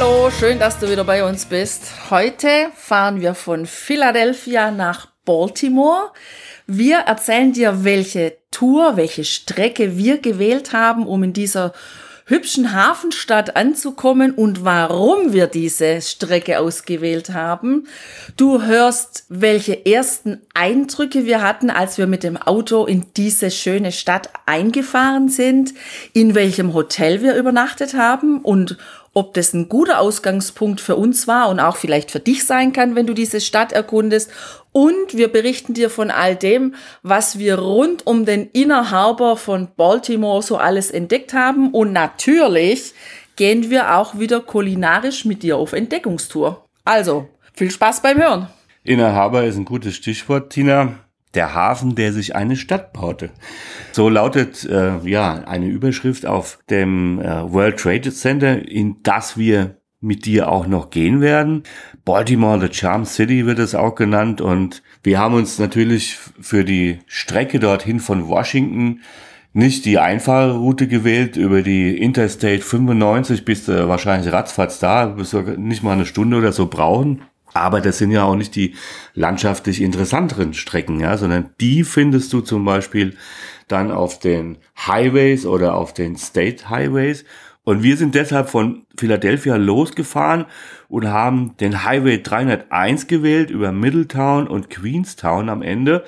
Hallo, schön, dass du wieder bei uns bist. Heute fahren wir von Philadelphia nach Baltimore. Wir erzählen dir, welche Tour, welche Strecke wir gewählt haben, um in dieser hübschen Hafenstadt anzukommen und warum wir diese Strecke ausgewählt haben. Du hörst, welche ersten Eindrücke wir hatten, als wir mit dem Auto in diese schöne Stadt eingefahren sind, in welchem Hotel wir übernachtet haben und ob das ein guter Ausgangspunkt für uns war und auch vielleicht für dich sein kann, wenn du diese Stadt erkundest. Und wir berichten dir von all dem, was wir rund um den Inner Harbor von Baltimore so alles entdeckt haben. Und natürlich gehen wir auch wieder kulinarisch mit dir auf Entdeckungstour. Also, viel Spaß beim Hören. Inner Harbor ist ein gutes Stichwort, Tina der Hafen, der sich eine Stadt baute. So lautet äh, ja eine Überschrift auf dem äh, World Trade Center, in das wir mit dir auch noch gehen werden. Baltimore, the Charm City wird es auch genannt und wir haben uns natürlich für die Strecke dorthin von Washington nicht die einfache Route gewählt über die Interstate 95 bis äh, wahrscheinlich ratzfatz da, bis wir nicht mal eine Stunde oder so brauchen. Aber das sind ja auch nicht die landschaftlich interessanteren Strecken, ja, sondern die findest du zum Beispiel dann auf den Highways oder auf den State Highways. Und wir sind deshalb von Philadelphia losgefahren und haben den Highway 301 gewählt über Middletown und Queenstown am Ende.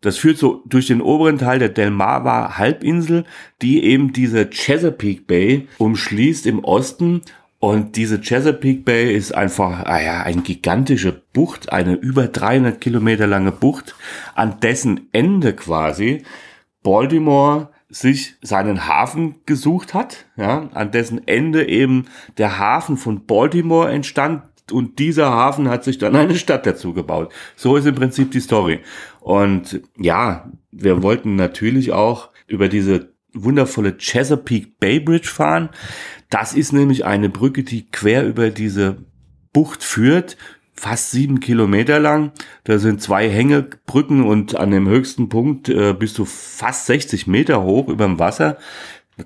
Das führt so durch den oberen Teil der Delmarva Halbinsel, die eben diese Chesapeake Bay umschließt im Osten und diese Chesapeake Bay ist einfach ah ja, eine gigantische Bucht, eine über 300 Kilometer lange Bucht, an dessen Ende quasi Baltimore sich seinen Hafen gesucht hat, ja, an dessen Ende eben der Hafen von Baltimore entstand und dieser Hafen hat sich dann eine Stadt dazu gebaut. So ist im Prinzip die Story. Und ja, wir wollten natürlich auch über diese wundervolle Chesapeake Bay Bridge fahren. Das ist nämlich eine Brücke, die quer über diese Bucht führt, fast sieben Kilometer lang. Da sind zwei Hängebrücken und an dem höchsten Punkt äh, bist du fast 60 Meter hoch über dem Wasser.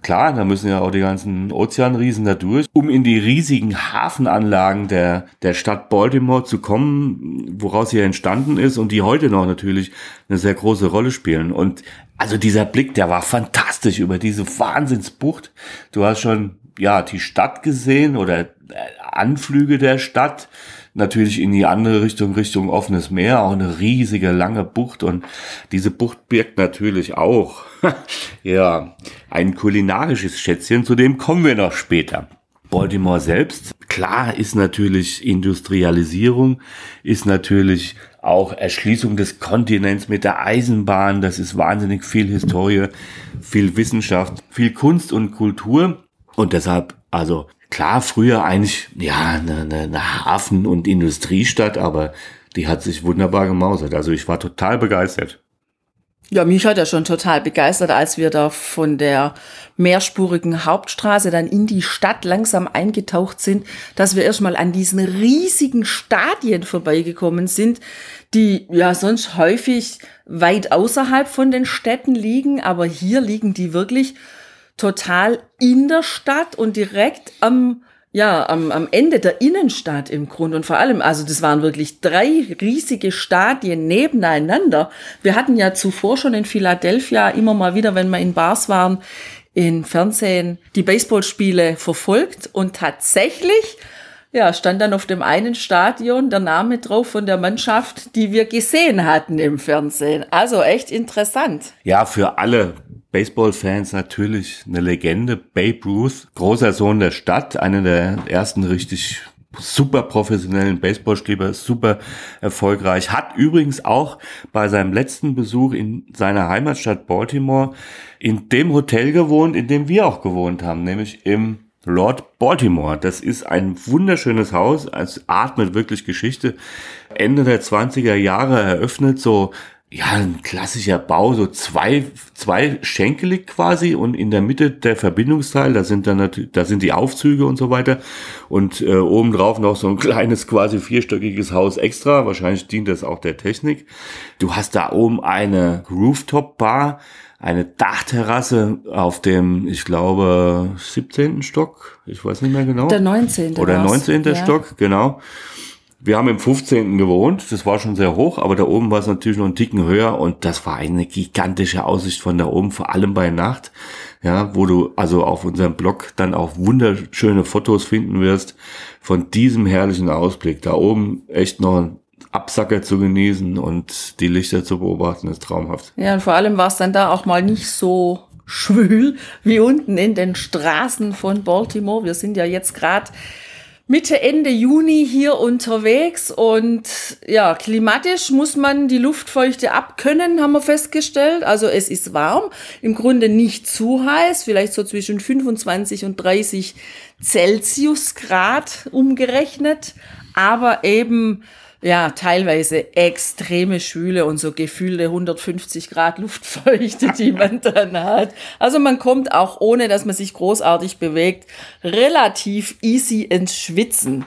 Klar, da müssen ja auch die ganzen Ozeanriesen da durch, um in die riesigen Hafenanlagen der, der Stadt Baltimore zu kommen, woraus sie entstanden ist und die heute noch natürlich eine sehr große Rolle spielen. Und also dieser Blick, der war fantastisch über diese Wahnsinnsbucht. Du hast schon, ja, die Stadt gesehen oder äh, Anflüge der Stadt. Natürlich in die andere Richtung, Richtung offenes Meer, auch eine riesige lange Bucht. Und diese Bucht birgt natürlich auch, ja, ein kulinarisches Schätzchen, zu dem kommen wir noch später. Baltimore selbst, klar, ist natürlich Industrialisierung, ist natürlich auch Erschließung des Kontinents mit der Eisenbahn, das ist wahnsinnig viel Historie, viel Wissenschaft, viel Kunst und Kultur und deshalb, also klar, früher eigentlich, ja, eine, eine Hafen- und Industriestadt, aber die hat sich wunderbar gemausert. Also ich war total begeistert. Ja, mich hat er schon total begeistert, als wir da von der mehrspurigen Hauptstraße dann in die Stadt langsam eingetaucht sind, dass wir erstmal an diesen riesigen Stadien vorbeigekommen sind, die ja sonst häufig weit außerhalb von den Städten liegen, aber hier liegen die wirklich total in der Stadt und direkt am ja, am, am Ende der Innenstadt im Grund und vor allem, also das waren wirklich drei riesige Stadien nebeneinander. Wir hatten ja zuvor schon in Philadelphia immer mal wieder, wenn wir in Bars waren, in Fernsehen die Baseballspiele verfolgt und tatsächlich ja, stand dann auf dem einen Stadion der Name drauf von der Mannschaft, die wir gesehen hatten im Fernsehen. Also echt interessant. Ja, für alle Baseball-Fans natürlich eine Legende. Babe Ruth, großer Sohn der Stadt, einer der ersten richtig super professionellen Baseballspieler, super erfolgreich. Hat übrigens auch bei seinem letzten Besuch in seiner Heimatstadt Baltimore in dem Hotel gewohnt, in dem wir auch gewohnt haben, nämlich im Lord Baltimore. Das ist ein wunderschönes Haus. Es atmet wirklich Geschichte. Ende der 20er Jahre eröffnet, so ja, ein klassischer Bau, so zwei, zwei schenkelig quasi und in der Mitte der Verbindungsteil, da sind dann natürlich, da sind die Aufzüge und so weiter und äh, obendrauf noch so ein kleines quasi vierstöckiges Haus extra, wahrscheinlich dient das auch der Technik. Du hast da oben eine Rooftop Bar, eine Dachterrasse auf dem, ich glaube, 17. Stock, ich weiß nicht mehr genau. Der 19. Oder 19. Ja. Stock, genau. Wir haben im 15. gewohnt, das war schon sehr hoch, aber da oben war es natürlich noch einen Ticken höher und das war eine gigantische Aussicht von da oben, vor allem bei Nacht, ja, wo du also auf unserem Blog dann auch wunderschöne Fotos finden wirst von diesem herrlichen Ausblick. Da oben echt noch ein Absacker zu genießen und die Lichter zu beobachten, ist traumhaft. Ja, und vor allem war es dann da auch mal nicht so schwül wie unten in den Straßen von Baltimore. Wir sind ja jetzt gerade Mitte, Ende Juni hier unterwegs und ja, klimatisch muss man die Luftfeuchte abkönnen, haben wir festgestellt. Also es ist warm, im Grunde nicht zu heiß, vielleicht so zwischen 25 und 30 Celsius Grad umgerechnet, aber eben ja, teilweise extreme Schwüle und so gefühlte 150 Grad Luftfeuchte, die man dann hat. Also man kommt auch, ohne dass man sich großartig bewegt, relativ easy ins Schwitzen.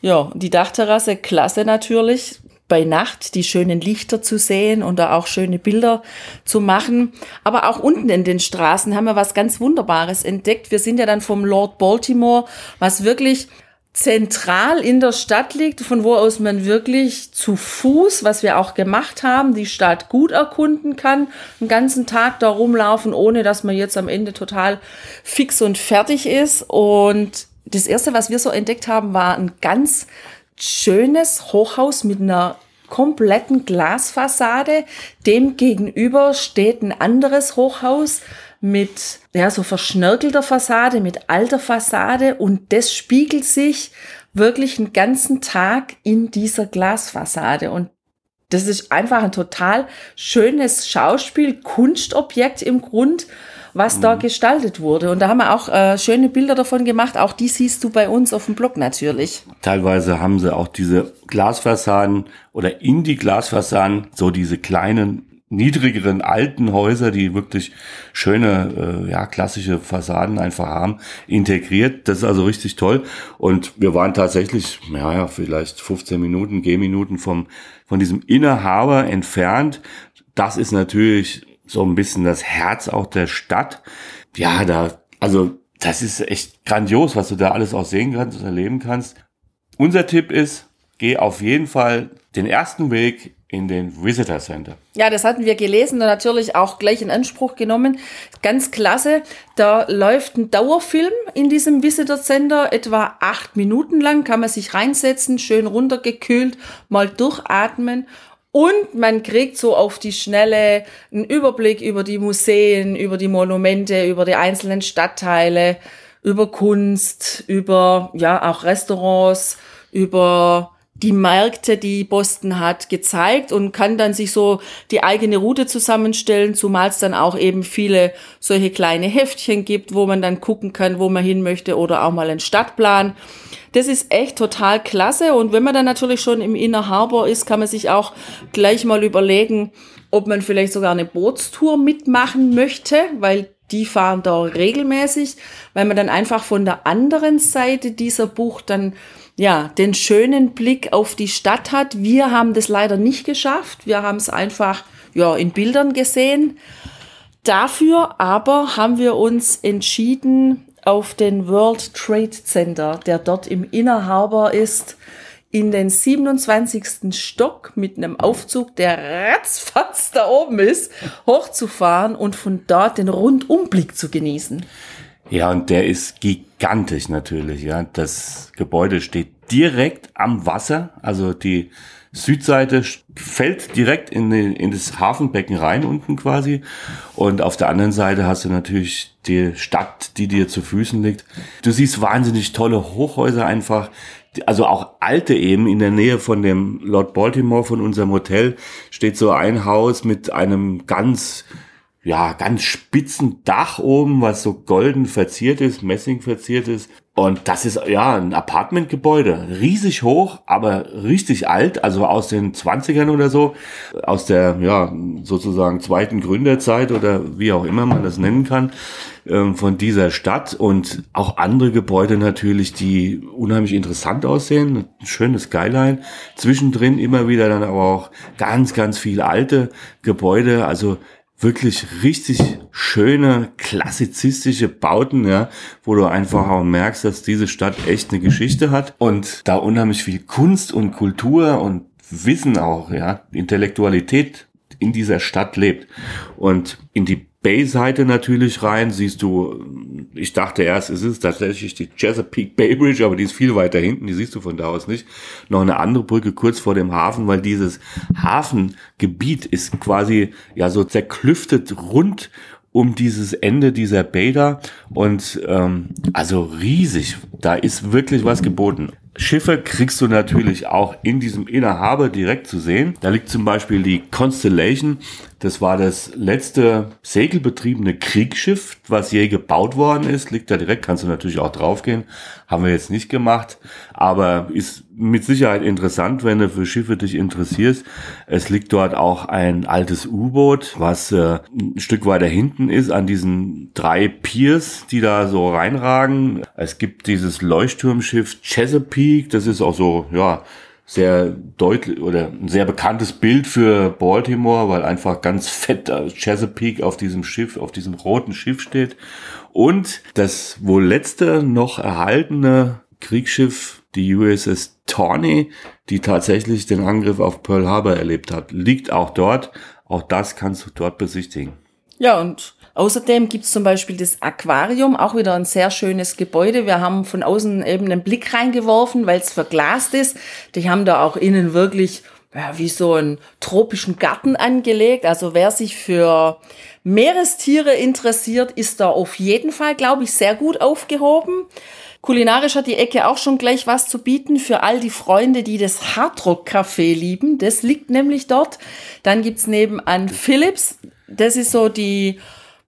Ja, die Dachterrasse, klasse natürlich. Bei Nacht die schönen Lichter zu sehen und da auch schöne Bilder zu machen. Aber auch unten in den Straßen haben wir was ganz Wunderbares entdeckt. Wir sind ja dann vom Lord Baltimore, was wirklich zentral in der Stadt liegt, von wo aus man wirklich zu Fuß, was wir auch gemacht haben, die Stadt gut erkunden kann, einen ganzen Tag da rumlaufen, ohne dass man jetzt am Ende total fix und fertig ist. Und das erste, was wir so entdeckt haben, war ein ganz schönes Hochhaus mit einer kompletten Glasfassade. Dem gegenüber steht ein anderes Hochhaus mit ja, so verschnörkelter Fassade, mit alter Fassade und das spiegelt sich wirklich einen ganzen Tag in dieser Glasfassade und das ist einfach ein total schönes Schauspiel, Kunstobjekt im Grund, was mhm. da gestaltet wurde. Und da haben wir auch äh, schöne Bilder davon gemacht. Auch die siehst du bei uns auf dem Blog natürlich. Teilweise haben sie auch diese Glasfassaden oder in die Glasfassaden so diese kleinen niedrigeren alten Häuser, die wirklich schöne, äh, ja, klassische Fassaden einfach haben, integriert. Das ist also richtig toll. Und wir waren tatsächlich, ja, vielleicht 15 Minuten, Gehminuten vom, von diesem Inner Harbor entfernt. Das ist natürlich so ein bisschen das Herz auch der Stadt. Ja, da, also, das ist echt grandios, was du da alles auch sehen kannst und erleben kannst. Unser Tipp ist, geh auf jeden Fall den ersten Weg in den Visitor Center. Ja, das hatten wir gelesen und natürlich auch gleich in Anspruch genommen. Ganz klasse. Da läuft ein Dauerfilm in diesem Visitor Center, etwa acht Minuten lang, kann man sich reinsetzen, schön runtergekühlt, mal durchatmen und man kriegt so auf die Schnelle einen Überblick über die Museen, über die Monumente, über die einzelnen Stadtteile, über Kunst, über ja auch Restaurants, über die Märkte, die Boston hat, gezeigt und kann dann sich so die eigene Route zusammenstellen, zumal es dann auch eben viele solche kleine Heftchen gibt, wo man dann gucken kann, wo man hin möchte oder auch mal einen Stadtplan. Das ist echt total klasse und wenn man dann natürlich schon im Inner Harbor ist, kann man sich auch gleich mal überlegen, ob man vielleicht sogar eine Bootstour mitmachen möchte, weil die fahren da regelmäßig, weil man dann einfach von der anderen Seite dieser Bucht dann ja, den schönen Blick auf die Stadt hat. Wir haben das leider nicht geschafft. Wir haben es einfach ja, in Bildern gesehen. Dafür aber haben wir uns entschieden, auf den World Trade Center, der dort im Inner Harbor ist, in den 27. Stock mit einem Aufzug, der ratzfatz da oben ist, hochzufahren und von dort den Rundumblick zu genießen. Ja, und der ist gigantisch natürlich, ja. Das Gebäude steht direkt am Wasser, also die Südseite fällt direkt in, den, in das Hafenbecken rein unten quasi. Und auf der anderen Seite hast du natürlich die Stadt, die dir zu Füßen liegt. Du siehst wahnsinnig tolle Hochhäuser einfach. Also auch alte eben in der Nähe von dem Lord Baltimore, von unserem Hotel, steht so ein Haus mit einem ganz ja, ganz spitzen Dach oben, was so golden verziert ist, Messing verziert ist. Und das ist ja ein Apartmentgebäude, riesig hoch, aber richtig alt, also aus den 20ern oder so, aus der ja sozusagen zweiten Gründerzeit oder wie auch immer man das nennen kann, ähm, von dieser Stadt. Und auch andere Gebäude natürlich, die unheimlich interessant aussehen, ein schönes Skyline, zwischendrin immer wieder dann aber auch ganz, ganz viele alte Gebäude, also wirklich richtig schöne, klassizistische Bauten, ja, wo du einfach auch merkst, dass diese Stadt echt eine Geschichte hat und da unheimlich viel Kunst und Kultur und Wissen auch, ja, Intellektualität in dieser Stadt lebt. Und in die Bay-Seite natürlich rein, siehst du, ich dachte erst, es ist tatsächlich die Chesapeake Bay Bridge, aber die ist viel weiter hinten, die siehst du von da aus nicht. Noch eine andere Brücke kurz vor dem Hafen, weil dieses Hafengebiet ist quasi ja so zerklüftet rund um dieses Ende dieser Bäder und ähm, also riesig. Da ist wirklich was geboten. Schiffe kriegst du natürlich auch in diesem Innerhaber direkt zu sehen. Da liegt zum Beispiel die Constellation. Das war das letzte segelbetriebene Kriegsschiff, was je gebaut worden ist. Liegt da direkt, kannst du natürlich auch draufgehen. Haben wir jetzt nicht gemacht, aber ist mit Sicherheit interessant, wenn du für Schiffe dich interessierst. Es liegt dort auch ein altes U-Boot, was äh, ein Stück weiter hinten ist, an diesen drei Piers, die da so reinragen. Es gibt dieses Leuchtturmschiff Chesapeake, das ist auch so, ja, sehr deutlich oder ein sehr bekanntes Bild für Baltimore, weil einfach ganz fett Chesapeake auf diesem Schiff, auf diesem roten Schiff steht. Und das wohl letzte noch erhaltene Kriegsschiff, die USS Tawny, die tatsächlich den Angriff auf Pearl Harbor erlebt hat, liegt auch dort. Auch das kannst du dort besichtigen. Ja, und Außerdem gibt's zum Beispiel das Aquarium, auch wieder ein sehr schönes Gebäude. Wir haben von außen eben einen Blick reingeworfen, weil es verglast ist. Die haben da auch innen wirklich ja, wie so einen tropischen Garten angelegt. Also wer sich für Meerestiere interessiert, ist da auf jeden Fall, glaube ich, sehr gut aufgehoben. Kulinarisch hat die Ecke auch schon gleich was zu bieten für all die Freunde, die das Hardrock Café lieben. Das liegt nämlich dort. Dann gibt's nebenan Philips. Das ist so die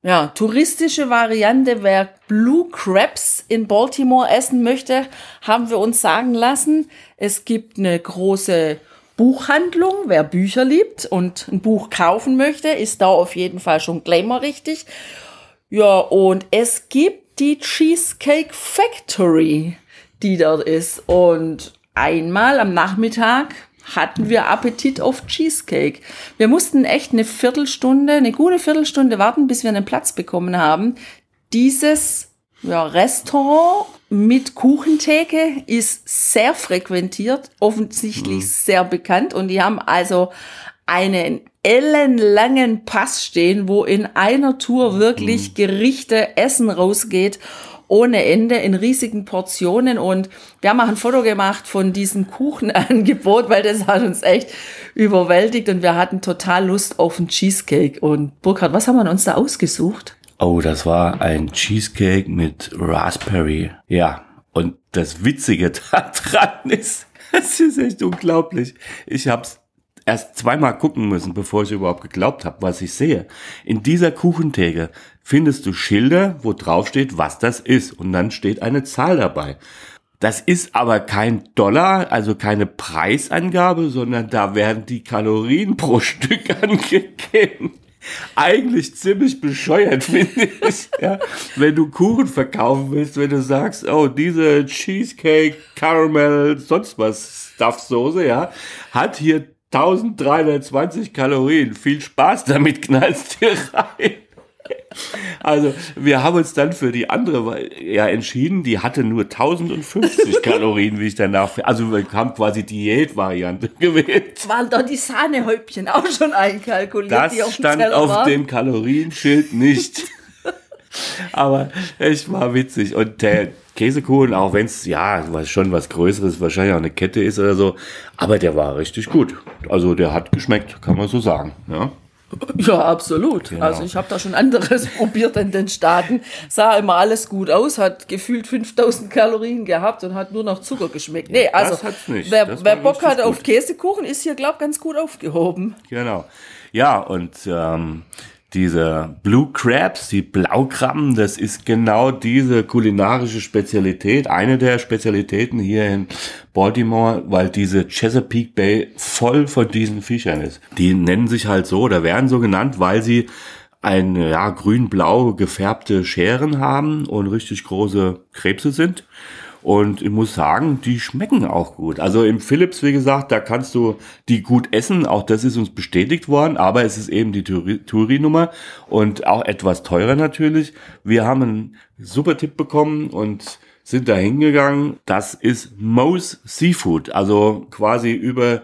ja, touristische Variante, wer Blue Crabs in Baltimore essen möchte, haben wir uns sagen lassen. Es gibt eine große Buchhandlung, wer Bücher liebt und ein Buch kaufen möchte, ist da auf jeden Fall schon glamour richtig. Ja, und es gibt die Cheesecake Factory, die dort ist. Und einmal am Nachmittag hatten wir Appetit auf Cheesecake. Wir mussten echt eine Viertelstunde, eine gute Viertelstunde warten, bis wir einen Platz bekommen haben. Dieses ja, Restaurant mit Kuchentheke ist sehr frequentiert, offensichtlich mhm. sehr bekannt und die haben also einen ellenlangen Pass stehen, wo in einer Tour wirklich mhm. Gerichte, Essen rausgeht ohne Ende in riesigen Portionen und wir haben auch ein Foto gemacht von diesem Kuchenangebot, weil das hat uns echt überwältigt und wir hatten total Lust auf einen Cheesecake. Und Burkhard, was haben wir uns da ausgesucht? Oh, das war ein Cheesecake mit Raspberry. Ja, und das Witzige daran ist, es ist echt unglaublich. Ich hab's erst zweimal gucken müssen, bevor ich überhaupt geglaubt habe, was ich sehe. In dieser Kuchentheke findest du Schilder, wo drauf steht, was das ist. Und dann steht eine Zahl dabei. Das ist aber kein Dollar, also keine Preisangabe, sondern da werden die Kalorien pro Stück angegeben. Eigentlich ziemlich bescheuert, finde ich. Ja, wenn du Kuchen verkaufen willst, wenn du sagst, oh, diese Cheesecake, Caramel, sonst was Stuffsoße, ja, hat hier 1320 Kalorien. Viel Spaß damit, knallst dir rein. Also, wir haben uns dann für die andere ja entschieden, die hatte nur 1050 Kalorien, wie ich danach, also wir haben quasi Diätvariante gewählt. Waren da die Sahnehäubchen auch schon einkalkuliert? Das auf stand dem auf dem Kalorienschild nicht. Aber es war witzig. Und der Käsekuchen, auch wenn es ja was schon was Größeres, wahrscheinlich auch eine Kette ist oder so, aber der war richtig gut. Also der hat geschmeckt, kann man so sagen. Ja. Ja, absolut. Genau. Also ich habe da schon anderes probiert in den Staaten. Sah immer alles gut aus, hat gefühlt 5000 Kalorien gehabt und hat nur noch Zucker geschmeckt. Nee, also wer, wer Bock hat auf Käsekuchen, ist hier, glaube ich, ganz gut aufgehoben. Genau. Ja, und ähm, Diese Blue Crabs, die Blaukrabben, das ist genau diese kulinarische Spezialität, eine der Spezialitäten hier in Baltimore, weil diese Chesapeake Bay voll von diesen Fischern ist. Die nennen sich halt so oder werden so genannt, weil sie ein ja, grün-blau gefärbte Scheren haben und richtig große Krebse sind. Und ich muss sagen, die schmecken auch gut. Also im Philips, wie gesagt, da kannst du die gut essen. Auch das ist uns bestätigt worden. Aber es ist eben die Touri-Nummer und auch etwas teurer natürlich. Wir haben einen super Tipp bekommen und sind da hingegangen. Das ist Moe's Seafood. Also quasi über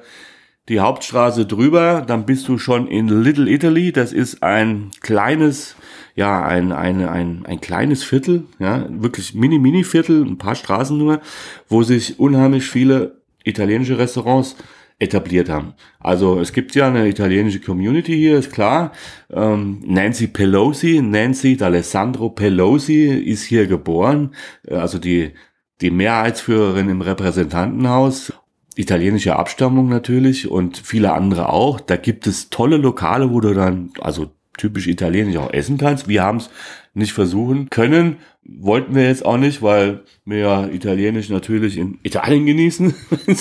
die Hauptstraße drüber, dann bist du schon in Little Italy. Das ist ein kleines ja, ein, ein, ein, ein kleines Viertel, ja, wirklich mini-mini-Viertel, ein paar Straßen nur, wo sich unheimlich viele italienische Restaurants etabliert haben. Also es gibt ja eine italienische Community hier, ist klar. Ähm, Nancy Pelosi, Nancy D'Alessandro Pelosi ist hier geboren, also die, die Mehrheitsführerin im Repräsentantenhaus italienische Abstammung natürlich und viele andere auch. Da gibt es tolle Lokale, wo du dann, also typisch italienisch auch essen kannst. Wir haben es nicht versuchen können, wollten wir jetzt auch nicht, weil wir ja italienisch natürlich in Italien genießen.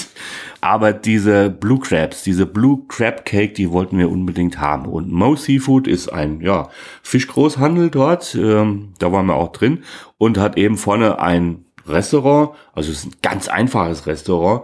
Aber diese Blue Crabs, diese Blue Crab Cake, die wollten wir unbedingt haben. Und Mo Seafood ist ein ja, Fischgroßhandel dort, ähm, da waren wir auch drin und hat eben vorne ein Restaurant, also es ist ein ganz einfaches Restaurant.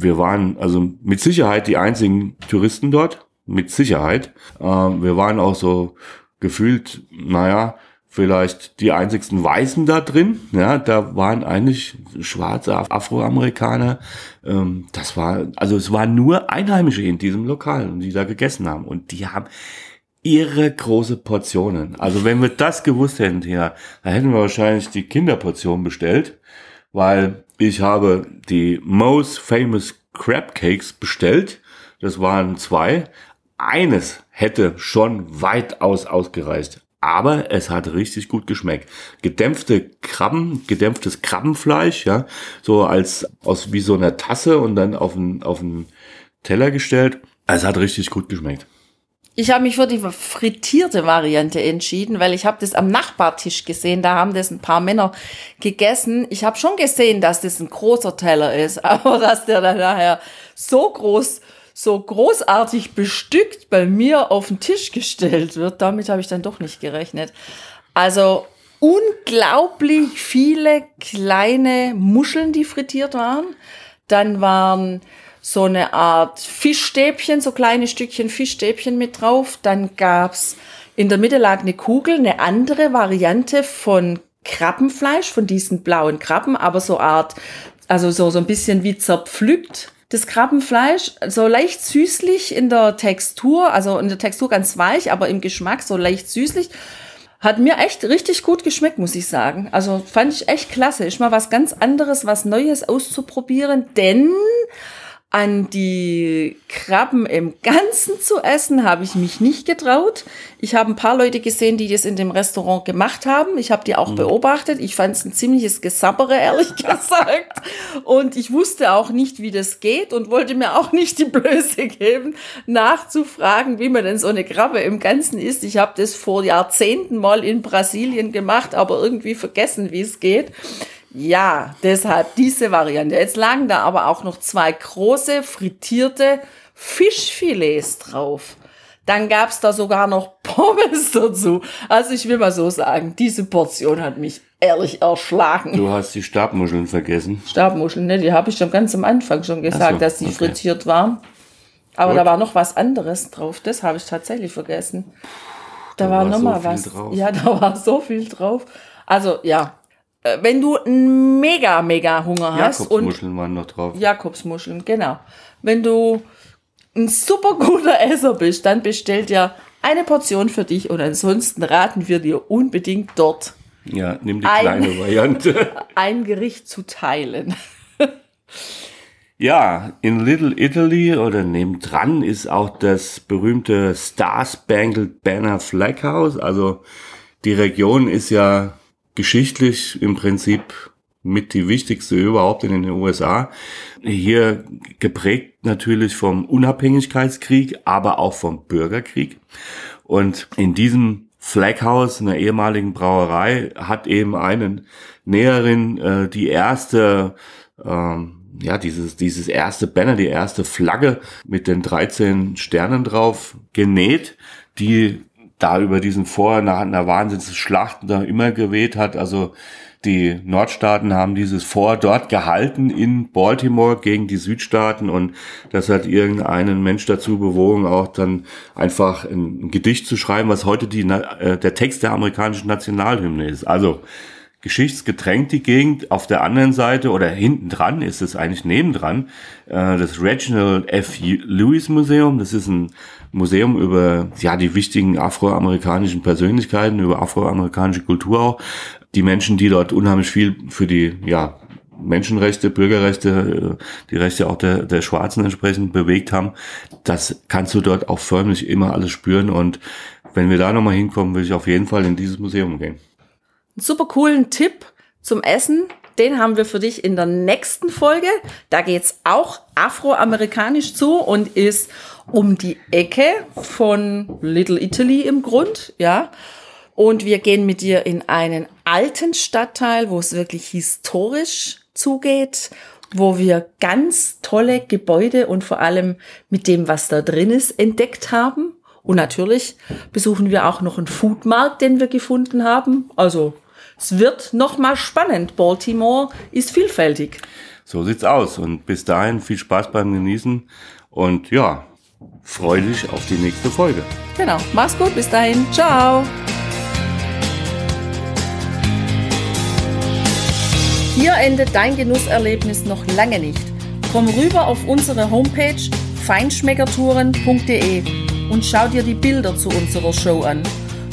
Wir waren also mit Sicherheit die einzigen Touristen dort mit Sicherheit. Äh, wir waren auch so gefühlt, naja, vielleicht die einzigsten Weißen da drin. Ja, da waren eigentlich schwarze Afroamerikaner. Ähm, das war, also es waren nur Einheimische in diesem Lokal, die da gegessen haben. Und die haben ihre große Portionen. Also wenn wir das gewusst hätten hier, dann hätten wir wahrscheinlich die Kinderportion bestellt, weil ich habe die most famous Crab Cakes bestellt. Das waren zwei, eines hätte schon weitaus ausgereist. Aber es hat richtig gut geschmeckt. Gedämpfte Krabben, gedämpftes Krabbenfleisch, ja, so als aus wie so einer Tasse und dann auf einen, auf Teller gestellt. Es hat richtig gut geschmeckt. Ich habe mich für die frittierte Variante entschieden, weil ich habe das am Nachbartisch gesehen. Da haben das ein paar Männer gegessen. Ich habe schon gesehen, dass das ein großer Teller ist, aber dass der dann nachher so groß so großartig bestückt bei mir auf den Tisch gestellt wird, damit habe ich dann doch nicht gerechnet. Also unglaublich viele kleine Muscheln, die frittiert waren. Dann waren so eine Art Fischstäbchen, so kleine Stückchen Fischstäbchen mit drauf. Dann gab's in der Mitte lag eine Kugel, eine andere Variante von Krabbenfleisch, von diesen blauen Krabben, aber so Art, also so, so ein bisschen wie zerpflückt das Krabbenfleisch so leicht süßlich in der Textur, also in der Textur ganz weich, aber im Geschmack so leicht süßlich. Hat mir echt richtig gut geschmeckt, muss ich sagen. Also fand ich echt klasse. Ist mal was ganz anderes, was Neues auszuprobieren, denn an die Krabben im Ganzen zu essen, habe ich mich nicht getraut. Ich habe ein paar Leute gesehen, die das in dem Restaurant gemacht haben. Ich habe die auch mhm. beobachtet. Ich fand es ein ziemliches Gesabbere, ehrlich gesagt. Und ich wusste auch nicht, wie das geht und wollte mir auch nicht die Blöße geben, nachzufragen, wie man denn so eine Krabbe im Ganzen isst. Ich habe das vor Jahrzehnten mal in Brasilien gemacht, aber irgendwie vergessen, wie es geht. Ja, deshalb diese Variante. Jetzt lagen da aber auch noch zwei große frittierte Fischfilets drauf. Dann gab's da sogar noch Pommes dazu. Also ich will mal so sagen, diese Portion hat mich ehrlich erschlagen. Du hast die Stabmuscheln vergessen. Stabmuscheln, ne, die habe ich schon ganz am Anfang schon gesagt, so, dass die okay. frittiert waren. Aber Gut. da war noch was anderes drauf. Das habe ich tatsächlich vergessen. Da, da war, war noch so mal was. Drauf. Ja, da war so viel drauf. Also ja, wenn du mega, mega Hunger hast. Jakobsmuscheln waren noch drauf. Jakobsmuscheln, genau. Wenn du ein super guter Esser bist, dann bestell dir eine Portion für dich und ansonsten raten wir dir unbedingt dort. Ja, nimm die kleine ein, Variante. ein Gericht zu teilen. ja, in Little Italy oder nebendran ist auch das berühmte Star Spangled Banner Flag House. Also die Region ist ja geschichtlich im Prinzip mit die wichtigste überhaupt in den USA. Hier geprägt natürlich vom Unabhängigkeitskrieg, aber auch vom Bürgerkrieg. Und in diesem Flaghouse, einer ehemaligen Brauerei, hat eben einen Näherin äh, die erste ähm, ja, dieses, dieses erste Banner, die erste Flagge mit den 13 Sternen drauf genäht, die da über diesen Vor nach einer Wahnsinnsschlacht da immer geweht hat. Also die Nordstaaten haben dieses Vor dort gehalten in Baltimore gegen die Südstaaten und das hat irgendeinen Mensch dazu bewogen, auch dann einfach ein Gedicht zu schreiben, was heute die, äh, der Text der amerikanischen Nationalhymne ist. Also geschichtsgetränkt die Gegend. Auf der anderen Seite oder hinten dran ist es eigentlich nebendran äh, das Reginald F. Lewis Museum. Das ist ein Museum über ja die wichtigen afroamerikanischen Persönlichkeiten, über afroamerikanische Kultur auch. Die Menschen, die dort unheimlich viel für die ja Menschenrechte, Bürgerrechte, äh, die Rechte auch der, der Schwarzen entsprechend bewegt haben. Das kannst du dort auch förmlich immer alles spüren. Und wenn wir da nochmal hinkommen, will ich auf jeden Fall in dieses Museum gehen super coolen Tipp zum Essen. Den haben wir für dich in der nächsten Folge. Da geht's auch afroamerikanisch zu und ist um die Ecke von Little Italy im Grund, ja. Und wir gehen mit dir in einen alten Stadtteil, wo es wirklich historisch zugeht, wo wir ganz tolle Gebäude und vor allem mit dem, was da drin ist, entdeckt haben. Und natürlich besuchen wir auch noch einen Foodmarkt, den wir gefunden haben. Also es wird nochmal spannend. Baltimore ist vielfältig. So sieht's aus. Und bis dahin viel Spaß beim Genießen. Und ja, freu dich auf die nächste Folge. Genau. Mach's gut. Bis dahin. Ciao. Hier endet dein Genusserlebnis noch lange nicht. Komm rüber auf unsere Homepage feinschmeckertouren.de und schau dir die Bilder zu unserer Show an.